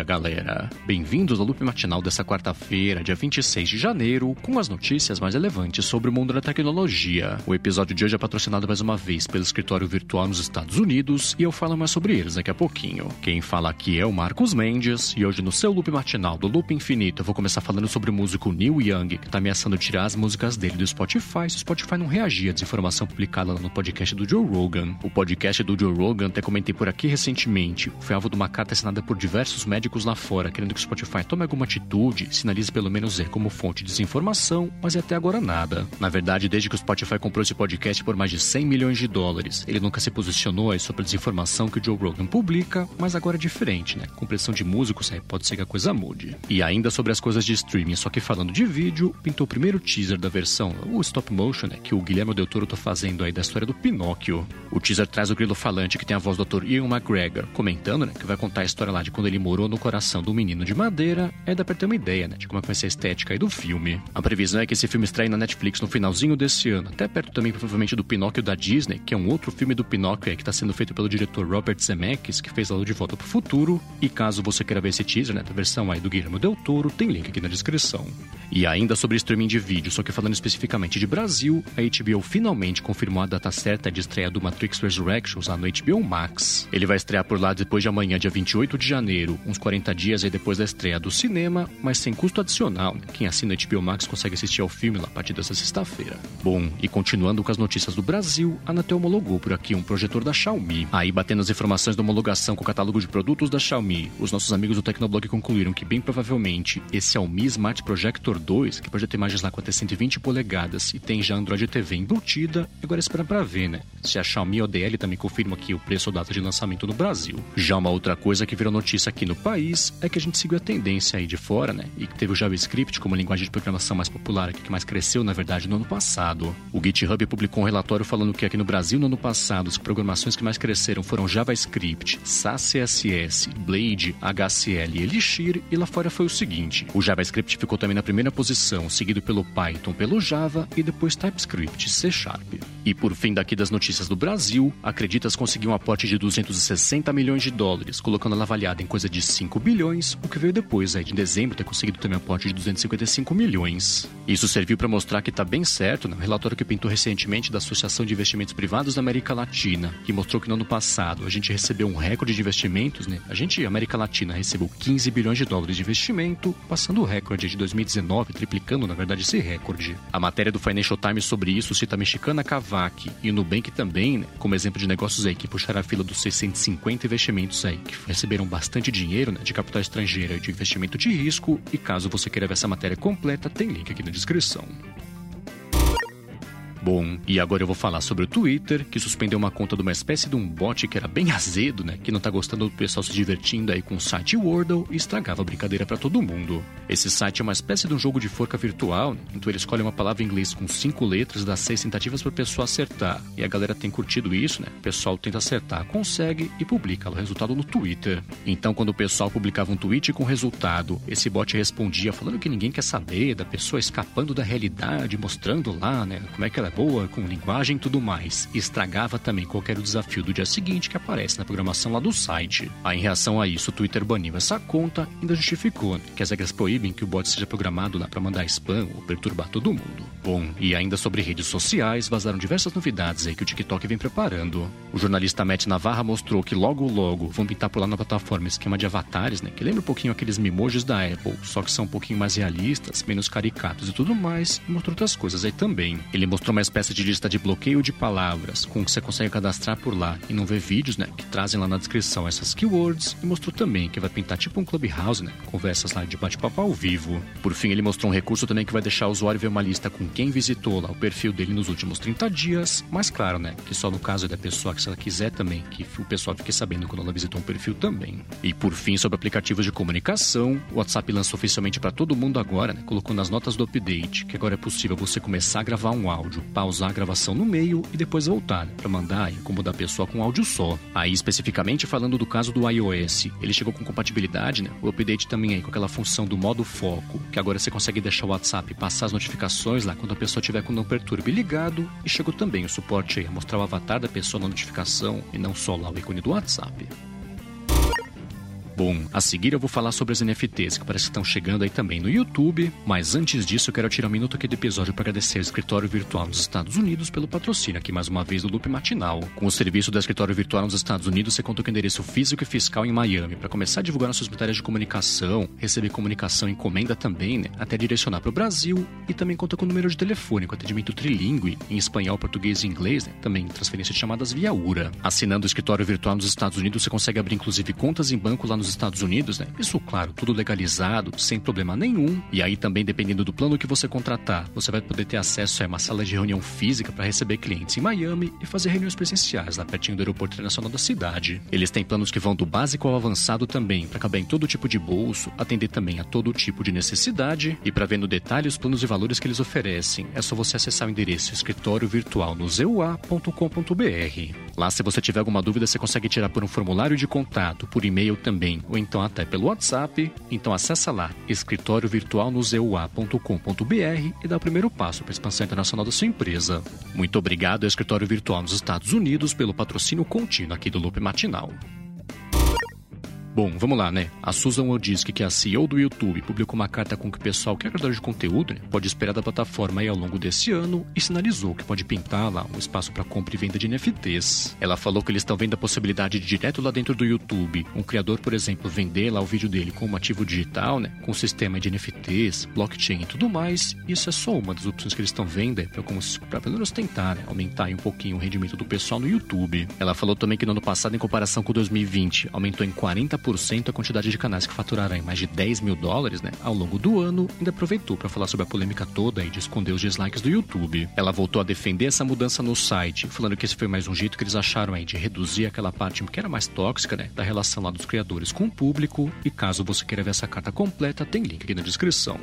dia, galera! Bem-vindos ao loop matinal dessa quarta-feira, dia 26 de janeiro, com as notícias mais relevantes sobre o mundo da tecnologia. O episódio de hoje é patrocinado mais uma vez pelo escritório virtual nos Estados Unidos e eu falo mais sobre eles daqui a pouquinho. Quem fala aqui é o Marcos Mendes e hoje no seu loop matinal do Loop Infinito eu vou começar falando sobre o músico Neil Young, que tá ameaçando tirar as músicas dele do Spotify se o Spotify não reagir à desinformação publicada no podcast do Joe Rogan. O podcast do Joe Rogan, até comentei por aqui recentemente, foi alvo de uma carta assinada por diversos diversos médicos lá fora querendo que o Spotify tome alguma atitude, sinalize pelo menos R como fonte de desinformação, mas até agora nada. Na verdade, desde que o Spotify comprou esse podcast por mais de 100 milhões de dólares, ele nunca se posicionou aí sobre a desinformação que o Joe Rogan publica, mas agora é diferente, né? Com pressão de músicos, aí pode ser que a coisa mude. E ainda sobre as coisas de streaming, só que falando de vídeo, pintou o primeiro teaser da versão, o stop motion, né? Que o Guilherme Del Toro tá fazendo aí da história do Pinóquio. O teaser traz o grilo falante que tem a voz do ator Ian McGregor, comentando, né? Que vai contar a história lá de quando ele morou no coração do menino de madeira, é dá pra ter uma ideia, né, de como é vai ser a estética aí do filme. A previsão é que esse filme estreie na Netflix no finalzinho desse ano, até perto também, provavelmente, do Pinóquio da Disney, que é um outro filme do Pinóquio que tá sendo feito pelo diretor Robert Zemeckis, que fez a De Volta pro Futuro. E caso você queira ver esse teaser, né, da versão aí do Guilherme Del Toro, tem link aqui na descrição. E ainda sobre streaming de vídeo, só que falando especificamente de Brasil, a HBO finalmente confirmou a data certa de estreia do Matrix Resurrections lá no HBO Max. Ele vai estrear por lá depois de amanhã, dia 28 de janeiro, uns 40 dias aí depois da estreia do cinema, mas sem custo adicional. Né? Quem assina HBO Max consegue assistir ao filme lá a partir dessa sexta-feira. Bom, e continuando com as notícias do Brasil, a Anatel homologou por aqui um projetor da Xiaomi. Aí, batendo as informações da homologação com o catálogo de produtos da Xiaomi, os nossos amigos do Tecnoblog concluíram que, bem provavelmente, esse Xiaomi Smart Projector 2, que pode ter imagens lá com até 120 polegadas e tem já Android TV embutida, agora espera para ver, né? Se a Xiaomi ODL também confirma aqui o preço ou data de lançamento no Brasil. Já uma outra coisa que virou notícia aqui no país é que a gente seguiu a tendência aí de fora, né? E que teve o JavaScript como linguagem de programação mais popular aqui, que mais cresceu, na verdade, no ano passado. O GitHub publicou um relatório falando que aqui no Brasil, no ano passado, as programações que mais cresceram foram JavaScript, SAS CSS, Blade, HCL e Elixir, e lá fora foi o seguinte: o JavaScript ficou também na primeira posição, seguido pelo Python, pelo Java e depois TypeScript, C Sharp. E por fim daqui das notícias do Brasil, Acreditas conseguiu um aporte de 260 milhões de dólares, colocando ela avaliada em coisa de 5 bilhões, o que veio depois, aí, de dezembro, ter conseguido também um aporte de 255 milhões. Isso serviu para mostrar que está bem certo, né? Um relatório que pintou recentemente da Associação de Investimentos Privados da América Latina, que mostrou que no ano passado a gente recebeu um recorde de investimentos, né? A gente, América Latina, recebeu 15 bilhões de dólares de investimento, passando o recorde de 2019, triplicando, na verdade, esse recorde. A matéria do Financial Times sobre isso cita a mexicana Kavak e o Nubank também, né? Como exemplo de negócios aí que puxaram a fila dos 650 investimentos aí, que receberam bastante dinheiro, né? De capital estrangeiro e de investimento de risco. E caso você queira ver essa matéria completa, tem link aqui na descrição. Bom, e agora eu vou falar sobre o Twitter, que suspendeu uma conta de uma espécie de um bot que era bem azedo, né? Que não tá gostando do pessoal se divertindo aí com o site Wordle e estragava a brincadeira para todo mundo. Esse site é uma espécie de um jogo de forca virtual, né? então ele escolhe uma palavra em inglês com cinco letras, dá seis tentativas pra pessoa acertar. E a galera tem curtido isso, né? O pessoal tenta acertar, consegue e publica o resultado no Twitter. Então, quando o pessoal publicava um tweet com resultado, esse bot respondia falando que ninguém quer saber, da pessoa escapando da realidade, mostrando lá, né? Como é que ela boa, com linguagem e tudo mais, estragava também qualquer desafio do dia seguinte que aparece na programação lá do site. Aí, em reação a isso, o Twitter baniu essa conta e ainda justificou né, que as regras proíbem que o bot seja programado lá para mandar spam ou perturbar todo mundo. Bom, e ainda sobre redes sociais, vazaram diversas novidades aí que o TikTok vem preparando. O jornalista Matt Navarra mostrou que logo logo vão pintar por lá na plataforma esquema de avatares, né, que lembra um pouquinho aqueles mimojis da Apple, só que são um pouquinho mais realistas, menos caricatos e tudo mais, e mostrou outras coisas aí também. Ele mostrou uma espécie de lista de bloqueio de palavras, com que você consegue cadastrar por lá e não ver vídeos, né, que trazem lá na descrição essas keywords, e mostrou também que vai pintar tipo um clubhouse, né, conversas lá de bate-papo ao vivo. Por fim, ele mostrou um recurso também que vai deixar o usuário ver uma lista com quem visitou lá o perfil dele nos últimos 30 dias, mas claro, né, que só no caso da pessoa que se ela quiser também, que o pessoal fique sabendo quando ela visitou um perfil também. E por fim, sobre aplicativos de comunicação, o WhatsApp lançou oficialmente para todo mundo agora, né, colocou nas notas do update que agora é possível você começar a gravar um áudio, pausar a gravação no meio e depois voltar, para mandar e incomodar a pessoa com áudio só. Aí, especificamente falando do caso do iOS, ele chegou com compatibilidade, né? O update também aí com aquela função do modo foco, que agora você consegue deixar o WhatsApp passar as notificações lá quando a pessoa tiver com não perturbe ligado, e chegou também o suporte aí a mostrar o avatar da pessoa na notificação e não só lá o ícone do WhatsApp. Bom, a seguir eu vou falar sobre as NFTs que parece que estão chegando aí também no YouTube, mas antes disso eu quero tirar um minuto aqui do episódio para agradecer ao escritório virtual nos Estados Unidos pelo patrocínio aqui mais uma vez do Loop Matinal. Com o serviço do escritório virtual nos Estados Unidos, você conta com endereço físico e fiscal em Miami para começar a divulgar nossas matérias de comunicação, receber comunicação e encomenda também, né, até direcionar para o Brasil e também conta com número de telefone com atendimento trilingue em espanhol, português e inglês, né, também transferência de chamadas via URA. Assinando o escritório virtual nos Estados Unidos, você consegue abrir inclusive contas em banco lá nos Estados Unidos, né? Isso, claro, tudo legalizado, sem problema nenhum. E aí também, dependendo do plano que você contratar, você vai poder ter acesso a uma sala de reunião física para receber clientes em Miami e fazer reuniões presenciais lá pertinho do aeroporto internacional da cidade. Eles têm planos que vão do básico ao avançado também, para caber em todo tipo de bolso, atender também a todo tipo de necessidade. E para ver no detalhe os planos e valores que eles oferecem, é só você acessar o endereço escritório virtual no zeua.com.br. Lá, se você tiver alguma dúvida, você consegue tirar por um formulário de contato, por e-mail também, ou então até pelo WhatsApp. Então acessa lá, escritório virtual no zeua.com.br e dá o primeiro passo para a expansão internacional da sua empresa. Muito obrigado ao Escritório Virtual nos Estados Unidos pelo patrocínio contínuo aqui do Loop Matinal. Bom, vamos lá, né? A Susan Wojcicki, que é a CEO do YouTube, publicou uma carta com que o pessoal que é criador de conteúdo né, pode esperar da plataforma aí ao longo desse ano e sinalizou que pode pintar lá um espaço para compra e venda de NFTs. Ela falou que eles estão vendo a possibilidade de direto lá dentro do YouTube, um criador, por exemplo, vender lá o vídeo dele com um ativo digital, né, com sistema de NFTs, blockchain e tudo mais. Isso é só uma das opções que eles estão vendo, é como para pelo menos tentar né, aumentar um pouquinho o rendimento do pessoal no YouTube. Ela falou também que no ano passado, em comparação com 2020, aumentou em 40 40% a quantidade de canais que faturaram em mais de 10 mil dólares né, ao longo do ano, ainda aproveitou para falar sobre a polêmica toda e de esconder os dislikes do YouTube. Ela voltou a defender essa mudança no site, falando que esse foi mais um jeito que eles acharam aí de reduzir aquela parte que era mais tóxica né, da relação lá dos criadores com o público. E caso você queira ver essa carta completa, tem link aqui na descrição.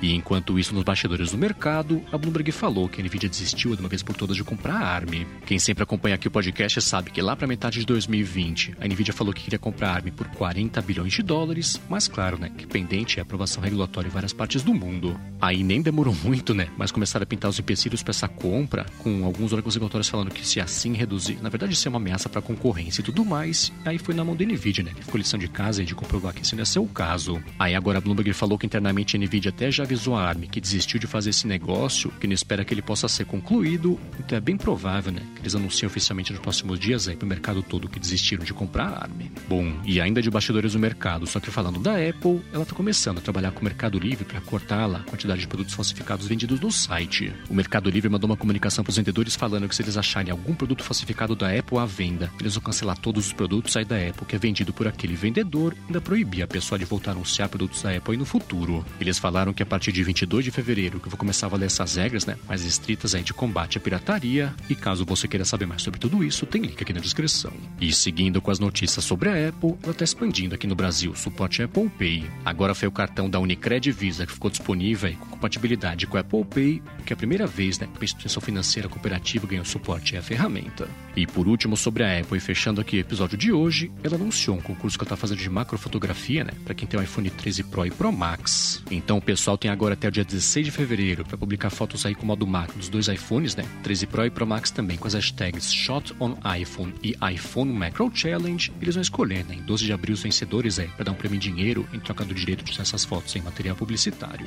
E enquanto isso, nos bastidores do mercado, a Bloomberg falou que a Nvidia desistiu de uma vez por todas de comprar a ARM. Quem sempre acompanha aqui o podcast sabe que lá para metade de 2020, a Nvidia falou que queria comprar a ARM por 40 bilhões de dólares, mas claro, né, que pendente é aprovação regulatória em várias partes do mundo. Aí nem demorou muito, né, mas começaram a pintar os empecilhos para essa compra, com alguns órgãos regulatórios falando que se assim reduzir, na verdade isso é uma ameaça para a concorrência e tudo mais, aí foi na mão da Nvidia, né, que ficou lição de casa e de comprovar que isso não ia ser o caso. Aí agora a Bloomberg falou que internamente a Nvidia até já avisou a ARM que desistiu de fazer esse negócio, que não espera que ele possa ser concluído, então é bem provável, né, que eles anunciem oficialmente nos próximos dias aí pro mercado todo que desistiram de comprar a ARM. Bom, e ainda de bastidores do mercado, só que falando da Apple, ela tá começando a trabalhar com o Mercado Livre para cortar lá a quantidade de produtos falsificados vendidos no site. O Mercado Livre mandou uma comunicação para os vendedores falando que se eles acharem algum produto falsificado da Apple à venda, eles vão cancelar todos os produtos aí da Apple que é vendido por aquele vendedor ainda proibir a pessoa de voltar a anunciar produtos da Apple aí no futuro. Eles falaram que a partir de 22 de fevereiro que eu vou começar a valer essas regras, né, mais estritas aí de combate à pirataria. E caso você queira saber mais sobre tudo isso, tem link aqui na descrição. E seguindo com as notícias sobre a Apple, ela está expandindo aqui no Brasil o suporte Apple Pay. Agora foi o cartão da Unicred Visa que ficou disponível com compatibilidade com o Apple Pay, que é a primeira vez, né, que a instituição financeira cooperativa ganhou suporte à ferramenta. E por último, sobre a Apple, e fechando aqui o episódio de hoje, ela anunciou um concurso que ela está fazendo de macrofotografia, né, para quem tem o iPhone 13 Pro e Pro Max. Então o pessoal tem agora até o dia 16 16 de fevereiro para publicar fotos aí com o modo macro dos dois iPhones, né? 13 Pro e Pro Max também com as hashtags Shot on iPhone e iPhone Macro Challenge. Eles vão escolher, né? Em 12 de abril os vencedores é para dar um prêmio em dinheiro em troca do direito de usar essas fotos em material publicitário.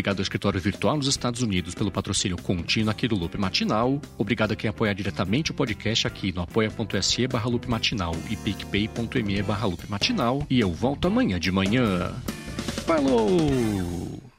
Obrigado ao escritório virtual nos Estados Unidos pelo patrocínio contínuo aqui do Loop Matinal. Obrigado a quem apoia diretamente o podcast aqui no apoia.se barra Loop Matinal e picpay.me barra Loop Matinal. E eu volto amanhã de manhã. Falou!